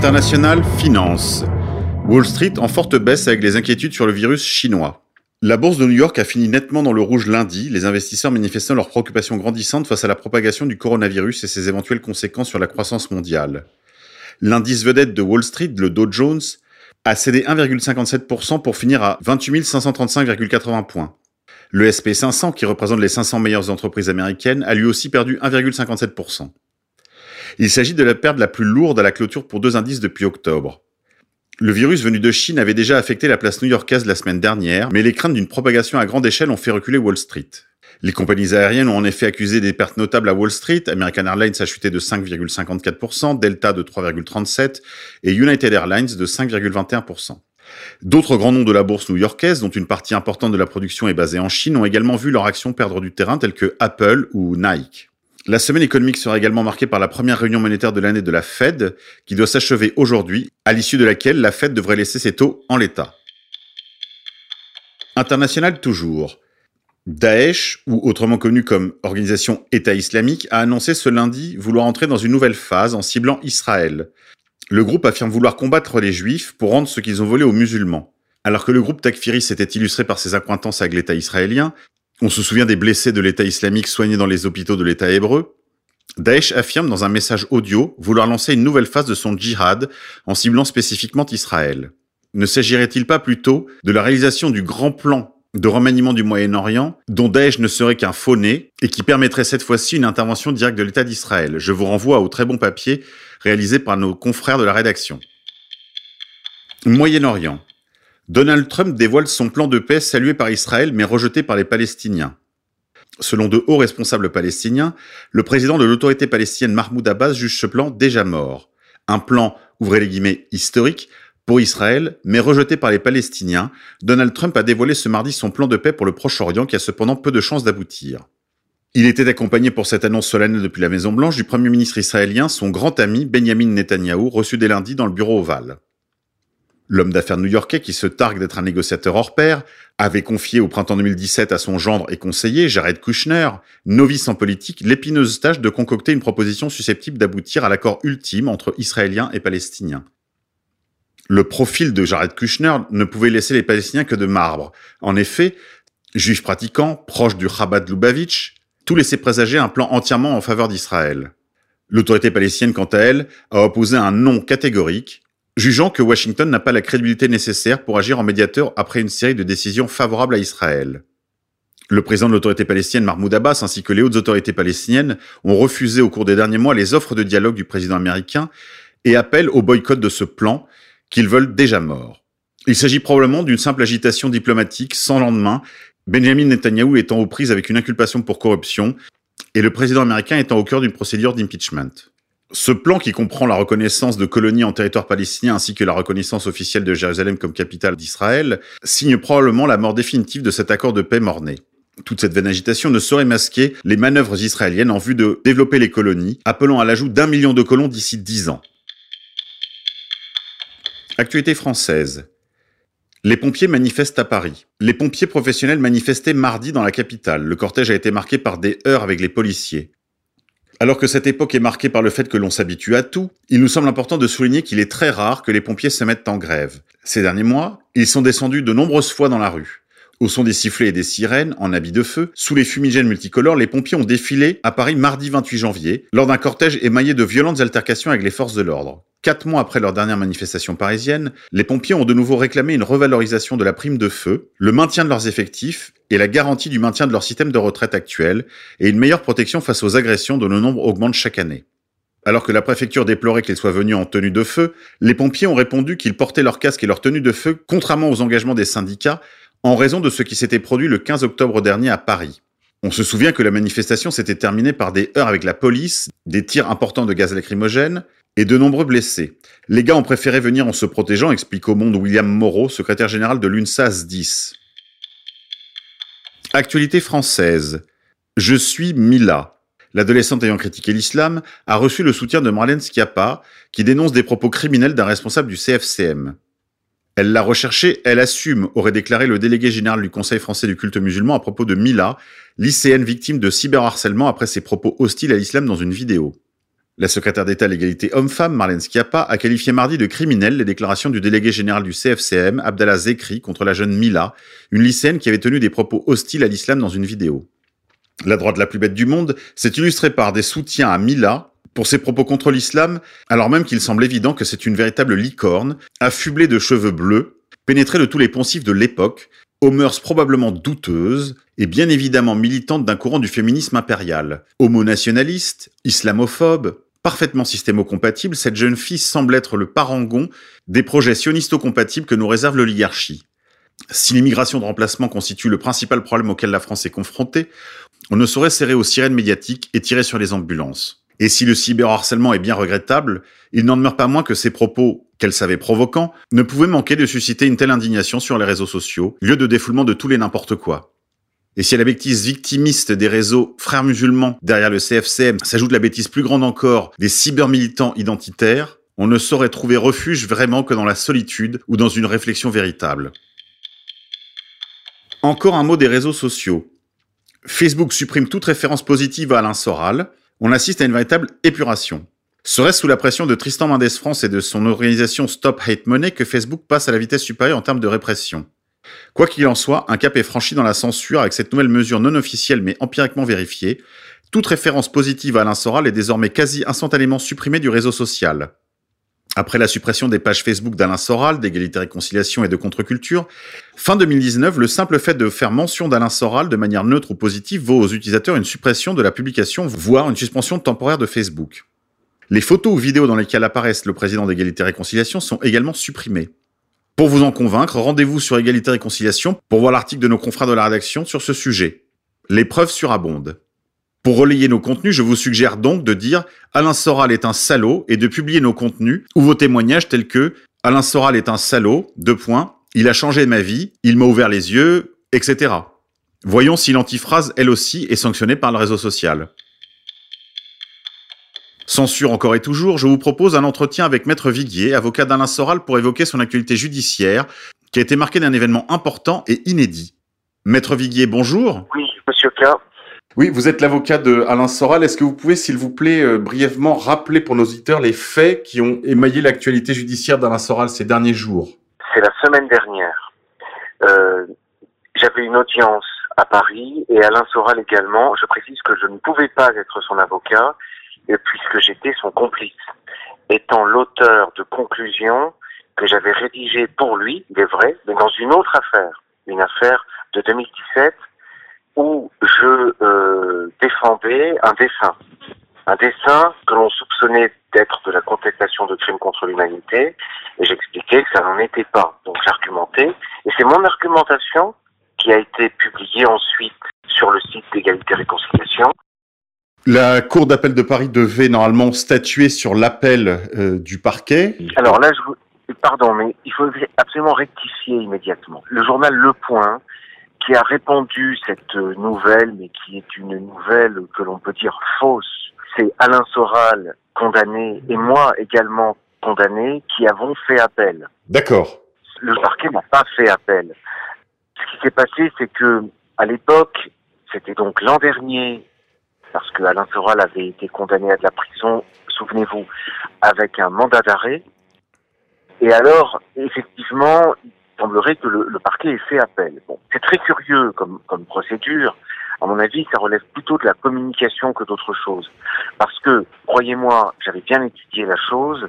International Finance. Wall Street en forte baisse avec les inquiétudes sur le virus chinois. La bourse de New York a fini nettement dans le rouge lundi, les investisseurs manifestant leurs préoccupations grandissantes face à la propagation du coronavirus et ses éventuelles conséquences sur la croissance mondiale. L'indice vedette de Wall Street, le Dow Jones, a cédé 1,57% pour finir à 28 535,80 points. Le SP500, qui représente les 500 meilleures entreprises américaines, a lui aussi perdu 1,57%. Il s'agit de la perte la plus lourde à la clôture pour deux indices depuis octobre. Le virus venu de Chine avait déjà affecté la place new-yorkaise la semaine dernière, mais les craintes d'une propagation à grande échelle ont fait reculer Wall Street. Les compagnies aériennes ont en effet accusé des pertes notables à Wall Street. American Airlines a chuté de 5,54%, Delta de 3,37% et United Airlines de 5,21%. D'autres grands noms de la bourse new-yorkaise, dont une partie importante de la production est basée en Chine, ont également vu leur action perdre du terrain, tels que Apple ou Nike. La semaine économique sera également marquée par la première réunion monétaire de l'année de la Fed, qui doit s'achever aujourd'hui, à l'issue de laquelle la Fed devrait laisser ses taux en l'état. International toujours. Daesh, ou autrement connu comme organisation État islamique, a annoncé ce lundi vouloir entrer dans une nouvelle phase en ciblant Israël. Le groupe affirme vouloir combattre les juifs pour rendre ce qu'ils ont volé aux musulmans. Alors que le groupe Takfiri s'était illustré par ses accointances avec l'État israélien, on se souvient des blessés de l'État islamique soignés dans les hôpitaux de l'État hébreu. Daesh affirme dans un message audio vouloir lancer une nouvelle phase de son djihad en ciblant spécifiquement Israël. Ne s'agirait-il pas plutôt de la réalisation du grand plan de remaniement du Moyen-Orient dont Daesh ne serait qu'un faux et qui permettrait cette fois-ci une intervention directe de l'État d'Israël? Je vous renvoie au très bon papier réalisé par nos confrères de la rédaction. Moyen-Orient. Donald Trump dévoile son plan de paix salué par Israël mais rejeté par les Palestiniens. Selon de hauts responsables palestiniens, le président de l'autorité palestinienne Mahmoud Abbas juge ce plan déjà mort. Un plan, ouvrez les guillemets, historique pour Israël, mais rejeté par les Palestiniens, Donald Trump a dévoilé ce mardi son plan de paix pour le Proche-Orient qui a cependant peu de chances d'aboutir. Il était accompagné pour cette annonce solennelle depuis la Maison-Blanche du Premier ministre israélien, son grand ami Benjamin Netanyahou, reçu dès lundi dans le bureau ovale. L'homme d'affaires new-yorkais, qui se targue d'être un négociateur hors pair, avait confié au printemps 2017 à son gendre et conseiller, Jared Kushner, novice en politique, l'épineuse tâche de concocter une proposition susceptible d'aboutir à l'accord ultime entre Israéliens et Palestiniens. Le profil de Jared Kushner ne pouvait laisser les Palestiniens que de marbre. En effet, juif pratiquant, proche du Chabad Lubavitch, tout laissait présager un plan entièrement en faveur d'Israël. L'autorité palestinienne, quant à elle, a opposé un non catégorique, jugeant que Washington n'a pas la crédibilité nécessaire pour agir en médiateur après une série de décisions favorables à Israël. Le président de l'autorité palestinienne Mahmoud Abbas ainsi que les hautes autorités palestiniennes ont refusé au cours des derniers mois les offres de dialogue du président américain et appellent au boycott de ce plan qu'ils veulent déjà mort. Il s'agit probablement d'une simple agitation diplomatique sans lendemain, Benjamin Netanyahu étant aux prises avec une inculpation pour corruption et le président américain étant au cœur d'une procédure d'impeachment. Ce plan, qui comprend la reconnaissance de colonies en territoire palestinien ainsi que la reconnaissance officielle de Jérusalem comme capitale d'Israël, signe probablement la mort définitive de cet accord de paix mort-né. Toute cette vaine agitation ne saurait masquer les manœuvres israéliennes en vue de développer les colonies, appelant à l'ajout d'un million de colons d'ici dix ans. Actualité française. Les pompiers manifestent à Paris. Les pompiers professionnels manifestaient mardi dans la capitale. Le cortège a été marqué par des heurts avec les policiers. Alors que cette époque est marquée par le fait que l'on s'habitue à tout, il nous semble important de souligner qu'il est très rare que les pompiers se mettent en grève. Ces derniers mois, ils sont descendus de nombreuses fois dans la rue. Au son des sifflets et des sirènes, en habits de feu, sous les fumigènes multicolores, les pompiers ont défilé à Paris mardi 28 janvier, lors d'un cortège émaillé de violentes altercations avec les forces de l'ordre. Quatre mois après leur dernière manifestation parisienne, les pompiers ont de nouveau réclamé une revalorisation de la prime de feu, le maintien de leurs effectifs et la garantie du maintien de leur système de retraite actuel et une meilleure protection face aux agressions dont le nombre augmente chaque année. Alors que la préfecture déplorait qu'ils soient venus en tenue de feu, les pompiers ont répondu qu'ils portaient leur casque et leur tenue de feu contrairement aux engagements des syndicats en raison de ce qui s'était produit le 15 octobre dernier à Paris. On se souvient que la manifestation s'était terminée par des heurts avec la police, des tirs importants de gaz lacrymogène, et de nombreux blessés. Les gars ont préféré venir en se protégeant, explique au monde William Moreau, secrétaire général de l'UNSAS 10. Actualité française. Je suis Mila. L'adolescente ayant critiqué l'islam a reçu le soutien de Marlène Schiappa, qui dénonce des propos criminels d'un responsable du CFCM. Elle l'a recherché, elle assume, aurait déclaré le délégué général du Conseil français du culte musulman à propos de Mila, lycéenne victime de cyberharcèlement après ses propos hostiles à l'islam dans une vidéo. La secrétaire d'État à l'égalité homme-femme, Marlène Schiappa, a qualifié mardi de criminel les déclarations du délégué général du CFCM, Abdallah Zekri, contre la jeune Mila, une lycéenne qui avait tenu des propos hostiles à l'islam dans une vidéo. La droite la plus bête du monde s'est illustrée par des soutiens à Mila pour ses propos contre l'islam, alors même qu'il semble évident que c'est une véritable licorne, affublée de cheveux bleus, pénétrée de tous les poncifs de l'époque, aux mœurs probablement douteuses et bien évidemment militante d'un courant du féminisme impérial. Homo-nationaliste, islamophobe, Parfaitement systémo-compatible, cette jeune fille semble être le parangon des projets sionisto-compatibles que nous réserve l'oligarchie. Si l'immigration de remplacement constitue le principal problème auquel la France est confrontée, on ne saurait serrer aux sirènes médiatiques et tirer sur les ambulances. Et si le cyberharcèlement est bien regrettable, il n'en demeure pas moins que ces propos, qu'elle savait provoquants, ne pouvaient manquer de susciter une telle indignation sur les réseaux sociaux, lieu de défoulement de tous les n'importe quoi. Et si à la bêtise victimiste des réseaux frères musulmans derrière le CFCM s'ajoute la bêtise plus grande encore des cybermilitants identitaires, on ne saurait trouver refuge vraiment que dans la solitude ou dans une réflexion véritable. Encore un mot des réseaux sociaux. Facebook supprime toute référence positive à Alain Soral. On assiste à une véritable épuration. Serait-ce sous la pression de Tristan Mendes France et de son organisation Stop Hate Money que Facebook passe à la vitesse supérieure en termes de répression? Quoi qu'il en soit, un cap est franchi dans la censure avec cette nouvelle mesure non officielle mais empiriquement vérifiée. Toute référence positive à Alain Soral est désormais quasi instantanément supprimée du réseau social. Après la suppression des pages Facebook d'Alain Soral, d'égalité réconciliation et de contre-culture, fin 2019, le simple fait de faire mention d'Alain Soral de manière neutre ou positive vaut aux utilisateurs une suppression de la publication, voire une suspension temporaire de Facebook. Les photos ou vidéos dans lesquelles apparaissent le président d'égalité réconciliation sont également supprimées. Pour vous en convaincre, rendez-vous sur Égalité Réconciliation pour voir l'article de nos confrères de la rédaction sur ce sujet. Les preuves surabondent. Pour relayer nos contenus, je vous suggère donc de dire Alain Soral est un salaud et de publier nos contenus ou vos témoignages tels que Alain Soral est un salaud, deux points, il a changé ma vie, il m'a ouvert les yeux, etc. Voyons si l'antiphrase, elle aussi, est sanctionnée par le réseau social. Censure encore et toujours, je vous propose un entretien avec Maître Viguier, avocat d'Alain Soral, pour évoquer son actualité judiciaire, qui a été marquée d'un événement important et inédit. Maître Viguier, bonjour. Oui, monsieur K. Oui, vous êtes l'avocat de Alain Soral. Est-ce que vous pouvez, s'il vous plaît, euh, brièvement rappeler pour nos auditeurs les faits qui ont émaillé l'actualité judiciaire d'Alain Soral ces derniers jours? C'est la semaine dernière. Euh, J'avais une audience à Paris et Alain Soral également. Je précise que je ne pouvais pas être son avocat puisque j'étais son complice, étant l'auteur de conclusions que j'avais rédigées pour lui, il est vrai, mais dans une autre affaire, une affaire de 2017 où je euh, défendais un dessin. Un dessin que l'on soupçonnait d'être de la contestation de crimes contre l'humanité, et j'expliquais que ça n'en était pas. Donc j'argumentais, et c'est mon argumentation qui a été publiée ensuite sur le site d'égalité réconciliation, la Cour d'appel de Paris devait normalement statuer sur l'appel euh, du parquet. Alors là, je vous... pardon, mais il faut absolument rectifier immédiatement. Le journal Le Point, qui a répandu cette nouvelle, mais qui est une nouvelle que l'on peut dire fausse, c'est Alain Soral condamné et moi également condamné qui avons fait appel. D'accord. Le parquet n'a pas fait appel. Ce qui s'est passé, c'est que à l'époque, c'était donc l'an dernier, parce que Alain Soral avait été condamné à de la prison, souvenez-vous, avec un mandat d'arrêt. Et alors, effectivement, semblerait que le, parquet ait fait appel. Bon, c'est très curieux comme, comme procédure. À mon avis, ça relève plutôt de la communication que d'autre chose. Parce que, croyez-moi, j'avais bien étudié la chose,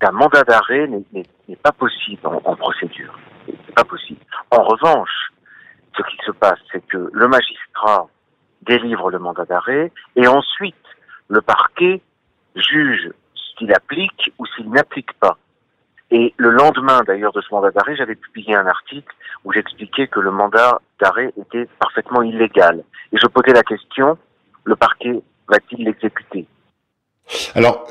un mandat d'arrêt n'est pas possible en, en procédure. C'est pas possible. En revanche, ce qui se passe, c'est que le magistrat délivre le mandat d'arrêt et ensuite le parquet juge s'il applique ou s'il n'applique pas. Et le lendemain d'ailleurs de ce mandat d'arrêt, j'avais publié un article où j'expliquais que le mandat d'arrêt était parfaitement illégal. Et je posais la question, le parquet va-t-il l'exécuter? Alors,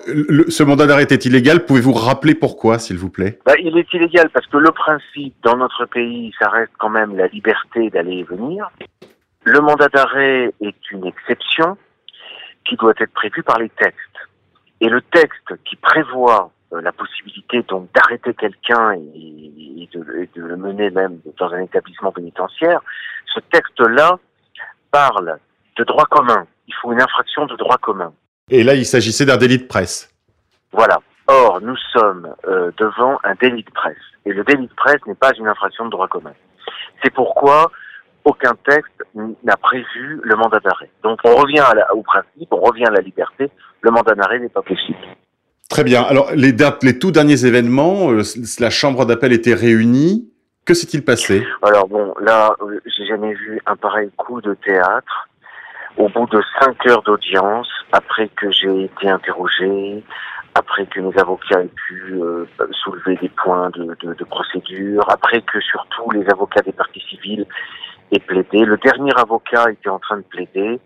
ce mandat d'arrêt est illégal. Pouvez-vous rappeler pourquoi, s'il vous plaît? Bah, Il est illégal parce que le principe dans notre pays, ça reste quand même la liberté d'aller et venir. Le mandat d'arrêt est une exception qui doit être prévue par les textes. Et le texte qui prévoit la possibilité donc d'arrêter quelqu'un et, de, le mener même dans un établissement pénitentiaire, ce texte-là parle de droit commun. Il faut une infraction de droit commun. Et là, il s'agissait d'un délit de presse. Voilà. Or, nous sommes euh, devant un délit de presse. Et le délit de presse n'est pas une infraction de droit commun. C'est pourquoi aucun texte n'a prévu le mandat d'arrêt. Donc on revient au principe, on revient à la liberté, le mandat d'arrêt n'est pas possible. Très bien. Alors les, les tout derniers événements, euh, la chambre d'appel était réunie. Que s'est-il passé? Alors bon, là, euh, j'ai jamais vu un pareil coup de théâtre. Au bout de cinq heures d'audience, après que j'ai été interrogé, après que mes avocats aient pu euh, soulever des points de, de, de, procédure, après que surtout les avocats des parties civiles aient plaidé. Le dernier avocat était en train de plaider.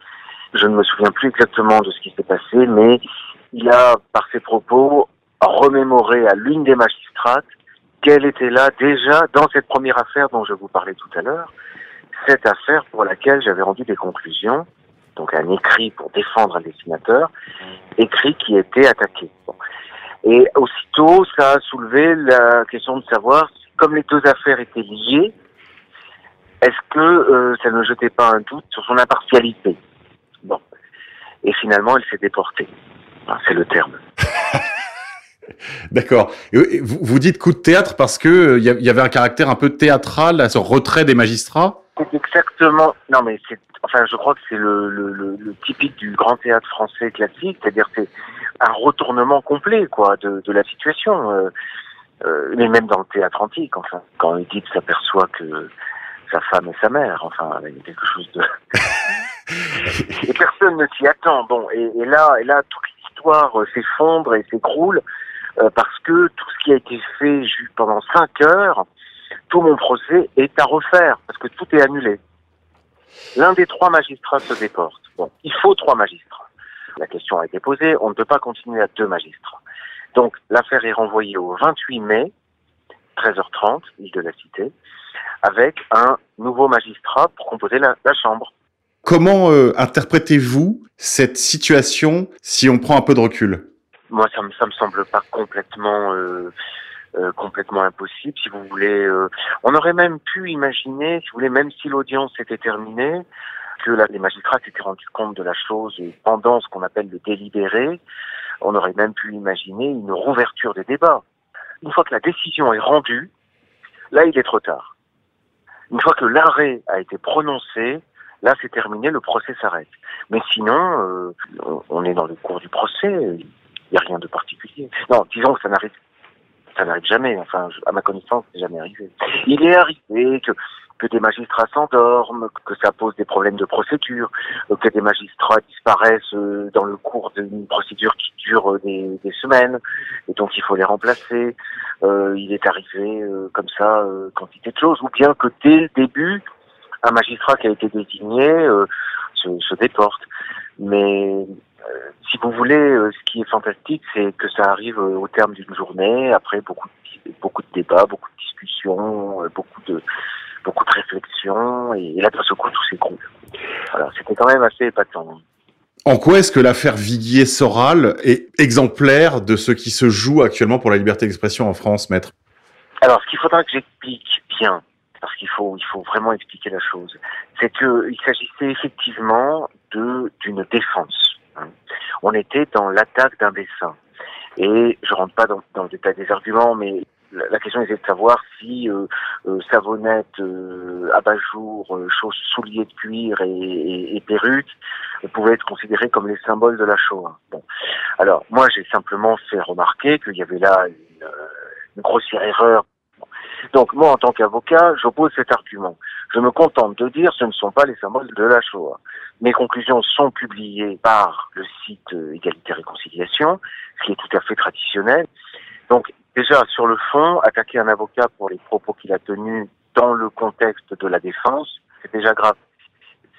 Je ne me souviens plus exactement de ce qui s'est passé, mais il a, par ses propos, remémoré à l'une des magistrates qu'elle était là déjà dans cette première affaire dont je vous parlais tout à l'heure, cette affaire pour laquelle j'avais rendu des conclusions, donc un écrit pour défendre un dessinateur, écrit qui était attaqué. Et aussitôt, ça a soulevé la question de savoir, comme les deux affaires étaient liées, est-ce que euh, ça ne jetait pas un doute sur son impartialité? Bon. Et finalement, elle s'est déportée. C'est le terme. D'accord. Vous, dites coup de théâtre parce que il y, avait un caractère un peu théâtral à ce retrait des magistrats? C'est exactement. Non, mais c'est. Enfin, je crois que c'est le, le, le, typique du grand théâtre français classique, c'est-à-dire c'est un retournement complet, quoi, de, de la situation. Euh, euh, mais même dans le théâtre antique, enfin, quand Édith s'aperçoit que sa femme est sa mère, enfin, il y a quelque chose de. et personne ne s'y attend. Bon, et, et là, et là, toute euh, s'effondre et s'écroule euh, parce que tout ce qui a été fait pendant cinq heures, tout mon procès est à refaire parce que tout est annulé. L'un des trois magistrats se déporte. Bon, il faut trois magistrats. La question a été posée, on ne peut pas continuer à deux magistrats. Donc l'affaire est renvoyée au 28 mai, 13h30, île de la Cité, avec un nouveau magistrat pour composer la, Chambre. Comment euh, interprétez-vous cette situation si on prend un peu de recul? Moi, ça me ça me semble pas complètement euh, euh, complètement impossible. Si vous voulez, euh, on aurait même pu imaginer, si vous voulez, même si l'audience était terminée, que les magistrats s'étaient rendus compte de la chose pendant ce qu'on appelle le délibéré, on aurait même pu imaginer une rouverture des débats. Une fois que la décision est rendue, là, il est trop tard. Une fois que l'arrêt a été prononcé, là, c'est terminé, le procès s'arrête. Mais sinon, on est dans le cours du procès. Il n'y a rien de particulier. Non, disons que ça n'arrive ça n'arrive jamais. Enfin, à ma connaissance, c'est jamais arrivé. Il est arrivé que des magistrats s'endorment, que ça pose des problèmes de procédure, que des magistrats disparaissent euh, dans le cours d'une procédure qui dure euh, des, semaines, et donc il faut les remplacer. Euh, il est arrivé euh, comme ça euh, quantité de choses, ou bien que dès le début, un magistrat qui a été désigné se, se, déporte. Mais si vous voulez, euh, ce qui est fantastique, c'est que ça arrive euh, au terme d'une journée, après beaucoup de, beaucoup de débats, beaucoup de discussions, euh, beaucoup de beaucoup de réflexions, et, là, d'un seul coup, tout s'écroule. Voilà, c'était quand même assez épatant. En quoi est-ce que l'affaire Viguier-Soral est exemplaire de ce qui se joue actuellement pour la liberté d'expression en France, maître? Alors, ce qu'il faudra que j'explique bien, parce qu'il faut, il faut vraiment expliquer la chose, c'est qu'il s'agissait effectivement d'une défense on était dans l'attaque d'un dessin. Et je rentre pas dans, le détail des arguments, mais la, question était de savoir si euh, euh, savonnette, euh, abat-jour, euh, souliers de cuir et, et, perruque pouvaient être considérés comme les symboles de la Shoah. Bon. Alors, moi, j'ai simplement fait remarquer qu'il y avait là une, une grossière erreur donc moi, en tant qu'avocat, j'oppose cet argument. Je me contente de dire ce ne sont pas les symboles de la Shoah. Mes conclusions sont publiées par le site Égalité et Réconciliation, ce qui est tout à fait traditionnel. Donc déjà, sur le fond, attaquer un avocat pour les propos qu'il a tenus dans le contexte de la défense, c'est déjà grave.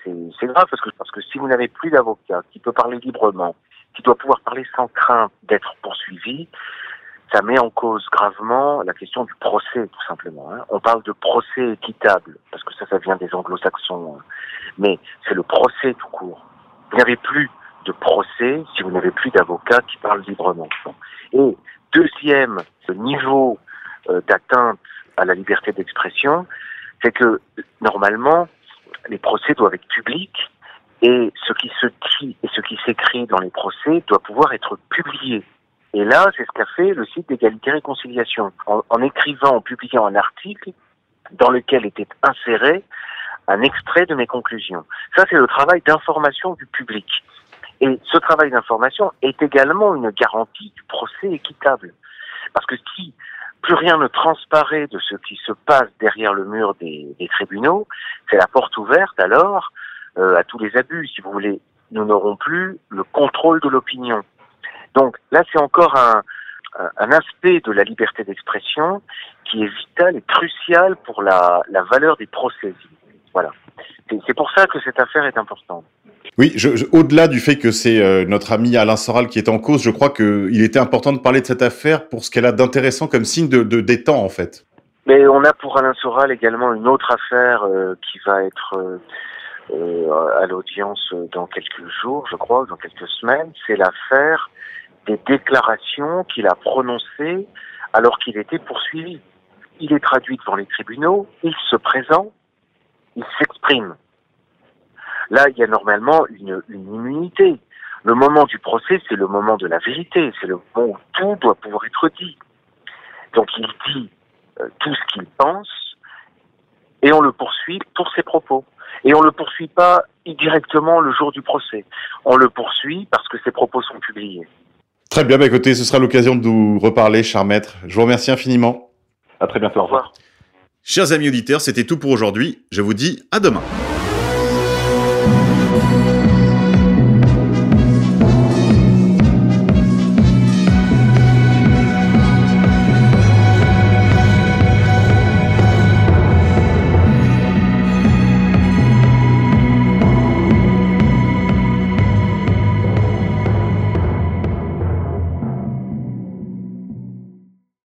C'est grave parce que, parce que si vous n'avez plus d'avocat qui peut parler librement, qui doit pouvoir parler sans crainte d'être poursuivi, ça met en cause gravement la question du procès, tout simplement. Hein. On parle de procès équitable, parce que ça, ça vient des anglo-saxons, hein. mais c'est le procès tout court. Vous n'avez plus de procès si vous n'avez plus d'avocats qui parlent librement. Et deuxième niveau euh, d'atteinte à la liberté d'expression, c'est que normalement, les procès doivent être publics Et ce qui se dit et ce qui s'écrit dans les procès doit pouvoir être publié. Et là, c'est ce qu'a fait le site d'égalité et réconciliation, en, écrivant, en publiant un article dans lequel était inséré un extrait de mes conclusions. Ça, c'est le travail d'information du public. Et ce travail d'information est également une garantie du procès équitable. Parce que si plus rien ne transparaît de ce qui se passe derrière le mur des, des tribunaux, c'est la porte ouverte alors euh, à tous les abus, si vous voulez. Nous n'aurons plus le contrôle de l'opinion. Donc là, c'est encore un, un aspect de la liberté d'expression qui est vital et crucial pour la, la valeur des procès. Voilà. C'est pour ça que cette affaire est importante. Oui, je, je, au-delà du fait que c'est euh, notre ami Alain Soral qui est en cause, je crois qu'il était important de parler de cette affaire pour ce qu'elle a d'intéressant comme signe de, temps, en fait. Mais on a pour Alain Soral également une autre affaire euh, qui va être euh à l'audience dans quelques jours, je crois, dans quelques semaines. C'est l'affaire des déclarations qu'il a prononcées alors qu'il était poursuivi. Il est traduit devant les tribunaux, il se présente, il s'exprime. Là, il y a normalement une, une immunité. Le moment du procès, c'est le moment de la vérité, c'est le moment où tout doit pouvoir être dit. Donc il dit euh, tout ce qu'il pense et on le poursuit pour ses propos. Et on le poursuit pas directement le jour du procès. On le poursuit parce que ses propos sont publiés. Très bien, bah écoutez, ce sera l'occasion de nous reparler, cher maître. Je vous remercie infiniment. À très bientôt. Au revoir. Chers amis auditeurs, c'était tout pour aujourd'hui. Je vous dis à demain.